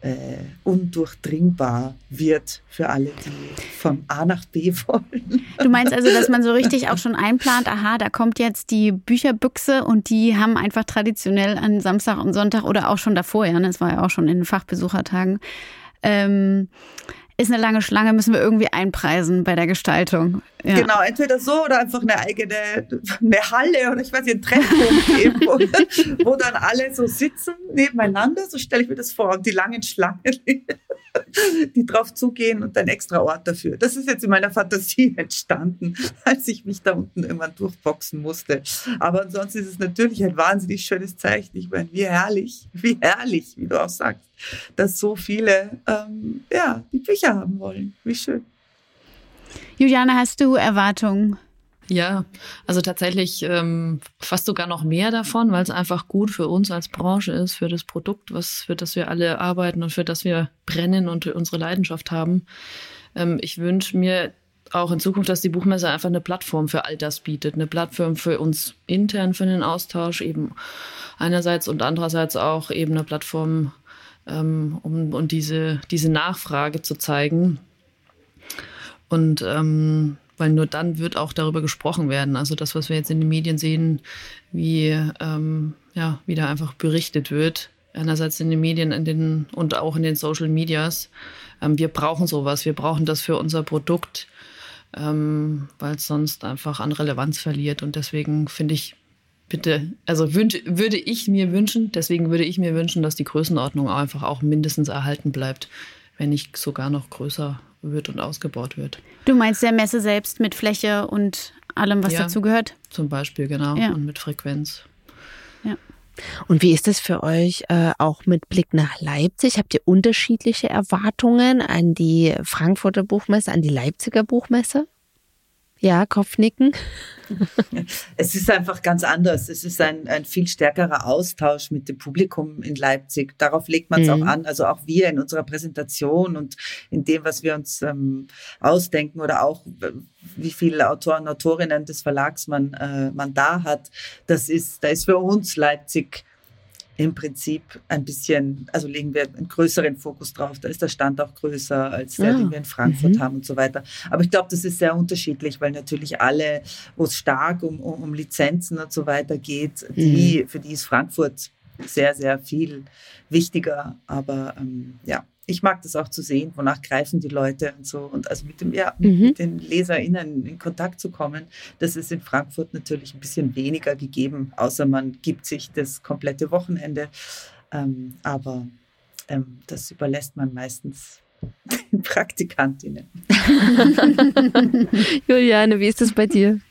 äh, undurchdringbar wird für alle, die von A nach B <laughs> wollen. Du meinst also, dass man so richtig auch schon einplant, aha, da kommt jetzt die Bücherbüchse und die haben einfach traditionell an Samstag und Sonntag oder auch schon davor, ja, das war ja auch schon in den Fachbesuchertagen, ähm, ist eine lange Schlange, müssen wir irgendwie einpreisen bei der Gestaltung. Ja. Genau, entweder so oder einfach eine eigene eine Halle oder ich weiß nicht, ein Treffpunkt <laughs> eben, wo, wo, dann alle so sitzen nebeneinander, so stelle ich mir das vor, und die langen Schlangen, <laughs> die drauf zugehen und ein extra Ort dafür. Das ist jetzt in meiner Fantasie entstanden, <laughs> als ich mich da unten irgendwann durchboxen musste. Aber ansonsten ist es natürlich ein wahnsinnig schönes Zeichen. Ich meine, wie herrlich, wie herrlich, wie du auch sagst, dass so viele ähm, ja, die Bücher haben wollen. Wie schön. Juliane, hast du Erwartungen? Ja, also tatsächlich ähm, fast sogar noch mehr davon, weil es einfach gut für uns als Branche ist, für das Produkt, was für das wir alle arbeiten und für das wir brennen und unsere Leidenschaft haben. Ähm, ich wünsche mir auch in Zukunft, dass die Buchmesse einfach eine Plattform für all das bietet, eine Plattform für uns intern für den Austausch eben einerseits und andererseits auch eben eine Plattform, ähm, um, um diese, diese Nachfrage zu zeigen und ähm, weil nur dann wird auch darüber gesprochen werden. Also das, was wir jetzt in den Medien sehen, wie, ähm, ja, wie da einfach berichtet wird, einerseits in den Medien in den, und auch in den Social Medias. Ähm, wir brauchen sowas, wir brauchen das für unser Produkt, ähm, weil es sonst einfach an Relevanz verliert. Und deswegen finde ich, bitte, also wünsch, würde ich mir wünschen, deswegen würde ich mir wünschen, dass die Größenordnung einfach auch mindestens erhalten bleibt, wenn nicht sogar noch größer wird und ausgebaut wird. Du meinst der Messe selbst mit Fläche und allem, was ja, dazu gehört? Zum Beispiel, genau. Ja. Und mit Frequenz. Ja. Und wie ist es für euch äh, auch mit Blick nach Leipzig? Habt ihr unterschiedliche Erwartungen an die Frankfurter Buchmesse, an die Leipziger Buchmesse? Ja, Kopfnicken. <laughs> Es ist einfach ganz anders. Es ist ein, ein viel stärkerer Austausch mit dem Publikum in Leipzig. Darauf legt man es mhm. auch an. Also auch wir in unserer Präsentation und in dem, was wir uns ähm, ausdenken oder auch wie viele Autoren, Autorinnen des Verlags man, äh, man da hat. Das ist, da ist für uns Leipzig im Prinzip ein bisschen, also legen wir einen größeren Fokus drauf. Da ist der Stand auch größer als der, ja. den wir in Frankfurt mhm. haben und so weiter. Aber ich glaube, das ist sehr unterschiedlich, weil natürlich alle, wo es stark um, um, um, Lizenzen und so weiter geht, die, mhm. für die ist Frankfurt sehr, sehr viel wichtiger. Aber ähm, ja, ich mag das auch zu sehen, wonach greifen die Leute und so. Und also mit, dem, ja, mhm. mit den LeserInnen in Kontakt zu kommen, das ist in Frankfurt natürlich ein bisschen weniger gegeben, außer man gibt sich das komplette Wochenende. Ähm, aber ähm, das überlässt man meistens <laughs> den Praktikantinnen. <laughs> <laughs> Juliane, wie ist das bei dir?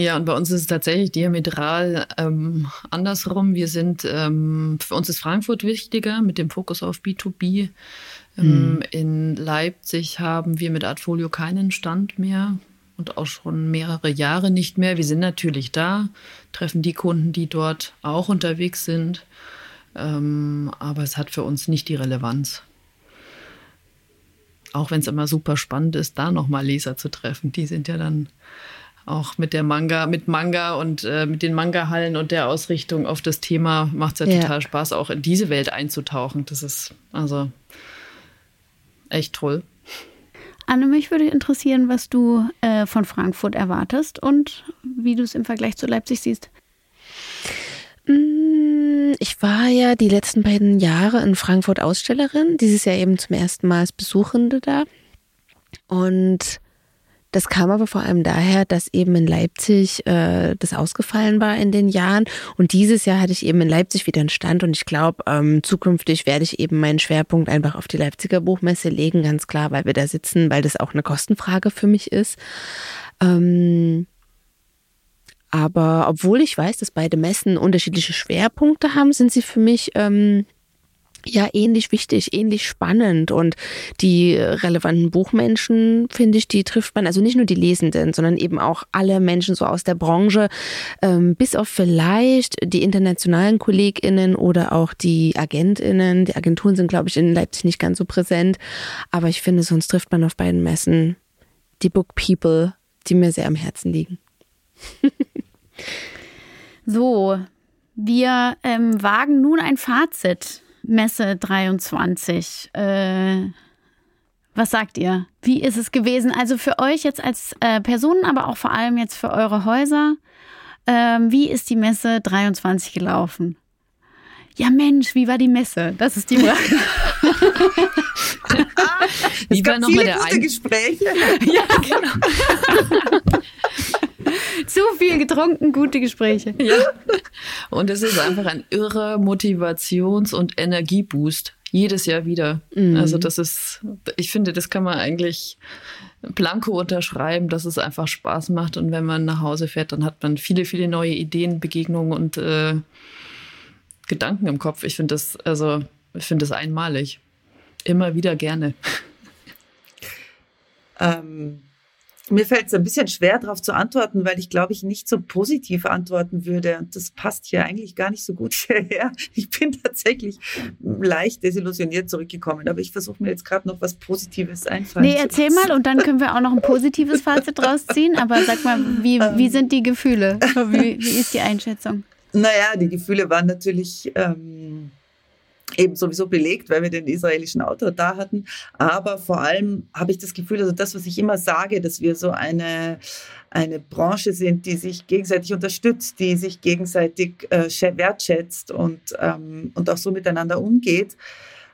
Ja, und bei uns ist es tatsächlich diametral ähm, andersrum. Wir sind, ähm, für uns ist Frankfurt wichtiger mit dem Fokus auf B2B. Ähm, mhm. In Leipzig haben wir mit Artfolio keinen Stand mehr und auch schon mehrere Jahre nicht mehr. Wir sind natürlich da, treffen die Kunden, die dort auch unterwegs sind. Ähm, aber es hat für uns nicht die Relevanz. Auch wenn es immer super spannend ist, da nochmal Leser zu treffen. Die sind ja dann auch mit der Manga, mit Manga und äh, mit den Manga-Hallen und der Ausrichtung auf das Thema macht es ja, ja, total Spaß, auch in diese Welt einzutauchen. Das ist also echt toll. Anne, mich würde interessieren, was du äh, von Frankfurt erwartest und wie du es im Vergleich zu Leipzig siehst. Mm, ich war ja die letzten beiden Jahre in Frankfurt Ausstellerin, dieses Jahr eben zum ersten Mal als Besuchende da. Und das kam aber vor allem daher, dass eben in Leipzig äh, das ausgefallen war in den Jahren. Und dieses Jahr hatte ich eben in Leipzig wieder einen Stand und ich glaube, ähm, zukünftig werde ich eben meinen Schwerpunkt einfach auf die Leipziger Buchmesse legen, ganz klar, weil wir da sitzen, weil das auch eine Kostenfrage für mich ist. Ähm, aber obwohl ich weiß, dass beide Messen unterschiedliche Schwerpunkte haben, sind sie für mich ähm, ja ähnlich wichtig, ähnlich spannend und die relevanten Buchmenschen, finde ich, die trifft man, also nicht nur die Lesenden, sondern eben auch alle Menschen so aus der Branche, ähm, bis auf vielleicht die internationalen KollegInnen oder auch die AgentInnen. Die Agenturen sind, glaube ich, in Leipzig nicht ganz so präsent, aber ich finde, sonst trifft man auf beiden Messen die Book People, die mir sehr am Herzen liegen. <laughs> so, wir ähm, wagen nun ein Fazit Messe 23. Äh, was sagt ihr? Wie ist es gewesen? Also für euch jetzt als äh, Personen, aber auch vor allem jetzt für eure Häuser. Ähm, wie ist die Messe 23 gelaufen? Ja, Mensch, wie war die Messe? Das ist die Frage. <laughs> wie war nochmal der gute Gespräche? <laughs> ja, genau. <laughs> Zu viel getrunken, gute Gespräche. Ja. Und es ist einfach ein irrer Motivations- und Energieboost. Jedes Jahr wieder. Mhm. Also das ist, ich finde, das kann man eigentlich blanko unterschreiben, dass es einfach Spaß macht. Und wenn man nach Hause fährt, dann hat man viele, viele neue Ideen, Begegnungen und äh, Gedanken im Kopf. Ich finde das, also, ich finde das einmalig. Immer wieder gerne. Ähm, mir fällt es ein bisschen schwer, darauf zu antworten, weil ich glaube, ich nicht so positiv antworten würde. Und das passt hier eigentlich gar nicht so gut <laughs> hierher. Ich bin tatsächlich leicht desillusioniert zurückgekommen, aber ich versuche mir jetzt gerade noch was Positives einfallen. Nee, erzähl mal und dann können wir auch noch ein positives Fazit <laughs> draus ziehen. Aber sag mal, wie, wie ähm. sind die Gefühle? Wie, wie ist die Einschätzung? Naja, die Gefühle waren natürlich. Ähm, eben sowieso belegt, weil wir den israelischen Autor da hatten. Aber vor allem habe ich das Gefühl, also das, was ich immer sage, dass wir so eine, eine Branche sind, die sich gegenseitig unterstützt, die sich gegenseitig äh, wertschätzt und, ähm, und auch so miteinander umgeht,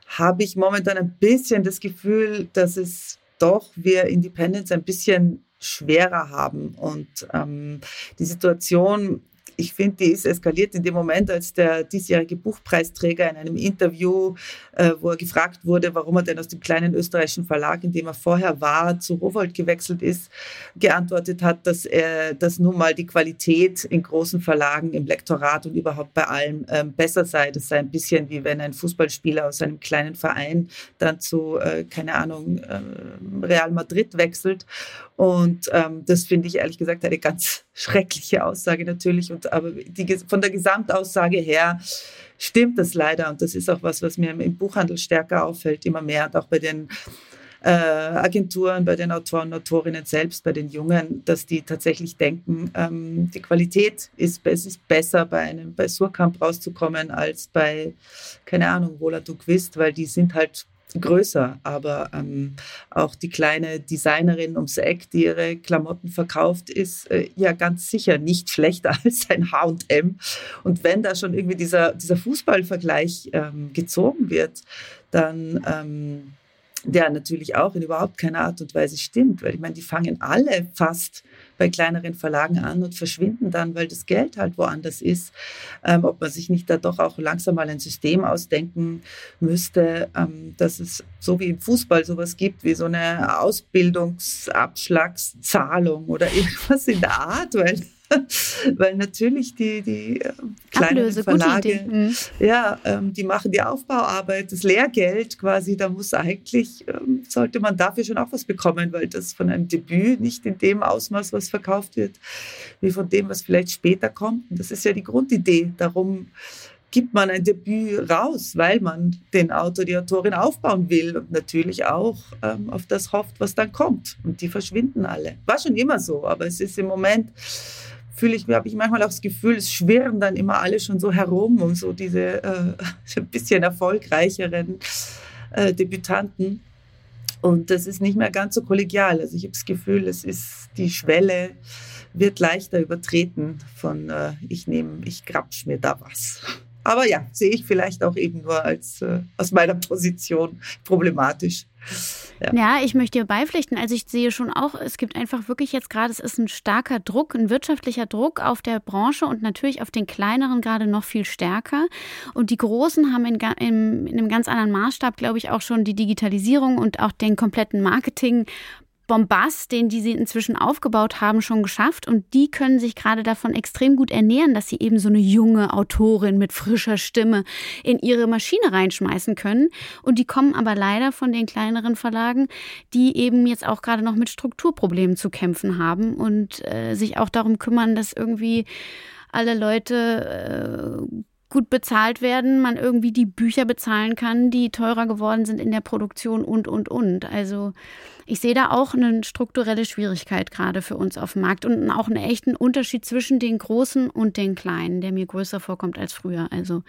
habe ich momentan ein bisschen das Gefühl, dass es doch wir Independents ein bisschen schwerer haben. Und ähm, die Situation ich finde, die ist eskaliert in dem Moment, als der diesjährige Buchpreisträger in einem Interview, äh, wo er gefragt wurde, warum er denn aus dem kleinen österreichischen Verlag, in dem er vorher war, zu Rowold gewechselt ist, geantwortet hat, dass er, dass nun mal die Qualität in großen Verlagen im Lektorat und überhaupt bei allem ähm, besser sei. Das sei ein bisschen wie wenn ein Fußballspieler aus einem kleinen Verein dann zu, äh, keine Ahnung, äh, Real Madrid wechselt. Und ähm, das finde ich ehrlich gesagt eine ganz schreckliche Aussage natürlich. Und aber die, von der Gesamtaussage her stimmt das leider. Und das ist auch was, was mir im Buchhandel stärker auffällt, immer mehr und auch bei den äh, Agenturen, bei den Autoren, Autorinnen selbst, bei den Jungen, dass die tatsächlich denken, ähm, die Qualität ist, es ist besser, bei einem bei Surkamp rauszukommen als bei, keine Ahnung, Roland Duquist, weil die sind halt größer, aber ähm, auch die kleine Designerin ums Eck, die ihre Klamotten verkauft, ist äh, ja ganz sicher nicht schlechter <laughs> als ein H&M. Und wenn da schon irgendwie dieser, dieser Fußballvergleich ähm, gezogen wird, dann ähm, der natürlich auch in überhaupt keiner Art und Weise stimmt, weil ich meine, die fangen alle fast bei kleineren Verlagen an und verschwinden dann, weil das Geld halt woanders ist. Ähm, ob man sich nicht da doch auch langsam mal ein System ausdenken müsste, ähm, dass es so wie im Fußball sowas gibt, wie so eine Ausbildungsabschlagszahlung oder irgendwas in der Art, weil <laughs> weil natürlich die, die äh, kleinen Verlage, mhm. ja, ähm, die machen die Aufbauarbeit, das Lehrgeld quasi, da muss eigentlich, ähm, sollte man dafür schon auch was bekommen, weil das von einem Debüt nicht in dem Ausmaß, was verkauft wird, wie von dem, was vielleicht später kommt. Und das ist ja die Grundidee. Darum gibt man ein Debüt raus, weil man den Autor, die Autorin aufbauen will und natürlich auch ähm, auf das hofft, was dann kommt. Und die verschwinden alle. War schon immer so, aber es ist im Moment fühle ich, habe ich manchmal auch das Gefühl, es schwirren dann immer alle schon so herum um so diese äh, <laughs> ein bisschen erfolgreicheren äh, Debütanten. Und das ist nicht mehr ganz so kollegial. Also ich habe das Gefühl, es ist die Schwelle wird leichter übertreten von äh, ich nehme, ich grapsch mir da was. Aber ja, sehe ich vielleicht auch eben nur als äh, aus meiner Position problematisch. Ja. ja. ich möchte dir beipflichten. Also ich sehe schon auch, es gibt einfach wirklich jetzt gerade, es ist ein starker Druck, ein wirtschaftlicher Druck auf der Branche und natürlich auf den kleineren gerade noch viel stärker. Und die Großen haben in, in, in einem ganz anderen Maßstab, glaube ich, auch schon die Digitalisierung und auch den kompletten Marketing Bombast, den die sie inzwischen aufgebaut haben, schon geschafft. Und die können sich gerade davon extrem gut ernähren, dass sie eben so eine junge Autorin mit frischer Stimme in ihre Maschine reinschmeißen können. Und die kommen aber leider von den kleineren Verlagen, die eben jetzt auch gerade noch mit Strukturproblemen zu kämpfen haben und äh, sich auch darum kümmern, dass irgendwie alle Leute äh, gut bezahlt werden, man irgendwie die Bücher bezahlen kann, die teurer geworden sind in der Produktion und, und, und. Also ich sehe da auch eine strukturelle Schwierigkeit gerade für uns auf dem Markt und auch einen echten Unterschied zwischen den Großen und den Kleinen, der mir größer vorkommt als früher. Also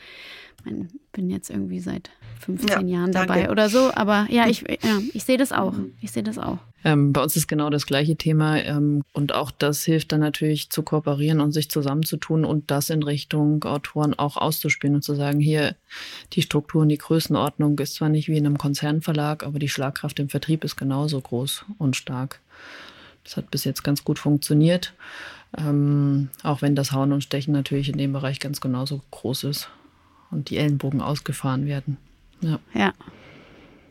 ich bin jetzt irgendwie seit 15 ja, Jahren dabei danke. oder so, aber ja, ich, ja, ich sehe das auch. Ich sehe das auch. Ähm, bei uns ist genau das gleiche Thema ähm, und auch das hilft dann natürlich zu kooperieren und sich zusammenzutun und das in Richtung Autoren auch auszuspielen und zu sagen, hier die Struktur und die Größenordnung ist zwar nicht wie in einem Konzernverlag, aber die Schlagkraft im Vertrieb ist genauso groß und stark. Das hat bis jetzt ganz gut funktioniert, ähm, auch wenn das Hauen und Stechen natürlich in dem Bereich ganz genauso groß ist und die Ellenbogen ausgefahren werden. Ja. ja.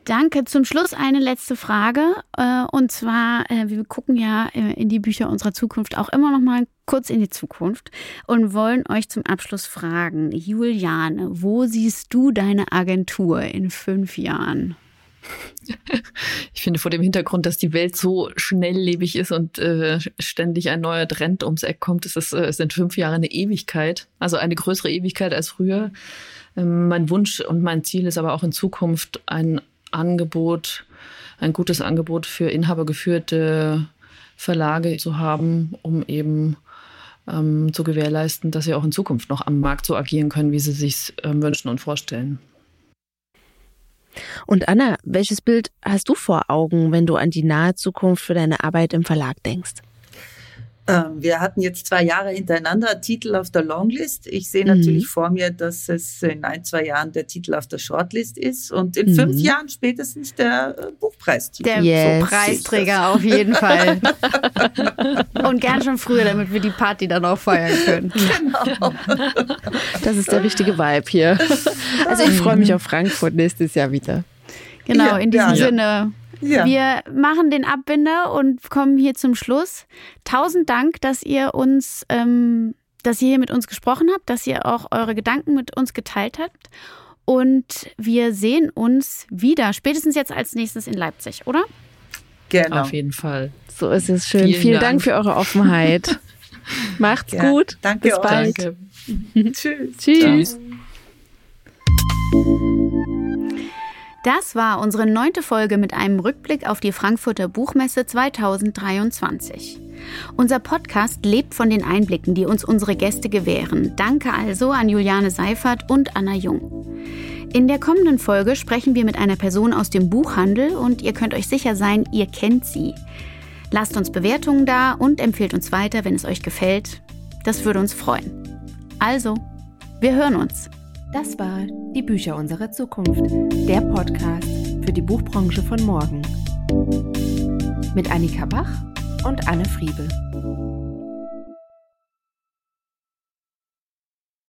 Danke. Zum Schluss eine letzte Frage. Äh, und zwar, äh, wir gucken ja äh, in die Bücher unserer Zukunft auch immer noch mal kurz in die Zukunft und wollen euch zum Abschluss fragen, Juliane, wo siehst du deine Agentur in fünf Jahren? <laughs> Ich finde vor dem Hintergrund, dass die Welt so schnelllebig ist und äh, ständig ein neuer Trend ums Eck kommt, es, äh, sind fünf Jahre eine Ewigkeit, also eine größere Ewigkeit als früher. Ähm, mein Wunsch und mein Ziel ist aber auch in Zukunft ein Angebot, ein gutes Angebot für inhabergeführte Verlage zu haben, um eben ähm, zu gewährleisten, dass sie auch in Zukunft noch am Markt so agieren können, wie sie sich ähm, wünschen und vorstellen. Und Anna, welches Bild hast du vor Augen, wenn du an die nahe Zukunft für deine Arbeit im Verlag denkst? Ähm, wir hatten jetzt zwei Jahre hintereinander Titel auf der Longlist. Ich sehe natürlich mhm. vor mir, dass es in ein, zwei Jahren der Titel auf der Shortlist ist und in mhm. fünf Jahren spätestens der äh, Buchpreistitel. Der yes. Preisträger auf jeden <laughs> Fall. und gern schon früher, damit wir die Party dann auch feiern können. Genau. Das ist der richtige Vibe hier. Also ich freue mich auf Frankfurt nächstes Jahr wieder. Genau, in diesem ja. Sinne. Ja. Wir machen den Abbinder und kommen hier zum Schluss. Tausend Dank, dass ihr uns, ähm, dass ihr hier mit uns gesprochen habt, dass ihr auch eure Gedanken mit uns geteilt habt. Und wir sehen uns wieder, spätestens jetzt als nächstes in Leipzig, oder? Genau. Auf jeden Fall. So ist es schön. Vielen, Vielen Dank. Dank. für eure Offenheit. <laughs> Macht's ja. gut. Danke Bis bald. Danke. <laughs> Tschüss. Tschüss. Das war unsere neunte Folge mit einem Rückblick auf die Frankfurter Buchmesse 2023. Unser Podcast lebt von den Einblicken, die uns unsere Gäste gewähren. Danke also an Juliane Seifert und Anna Jung. In der kommenden Folge sprechen wir mit einer Person aus dem Buchhandel und ihr könnt euch sicher sein, ihr kennt sie. Lasst uns Bewertungen da und empfehlt uns weiter, wenn es euch gefällt. Das würde uns freuen. Also, wir hören uns. Das war Die Bücher unserer Zukunft, der Podcast für die Buchbranche von morgen. Mit Annika Bach und Anne Friebel.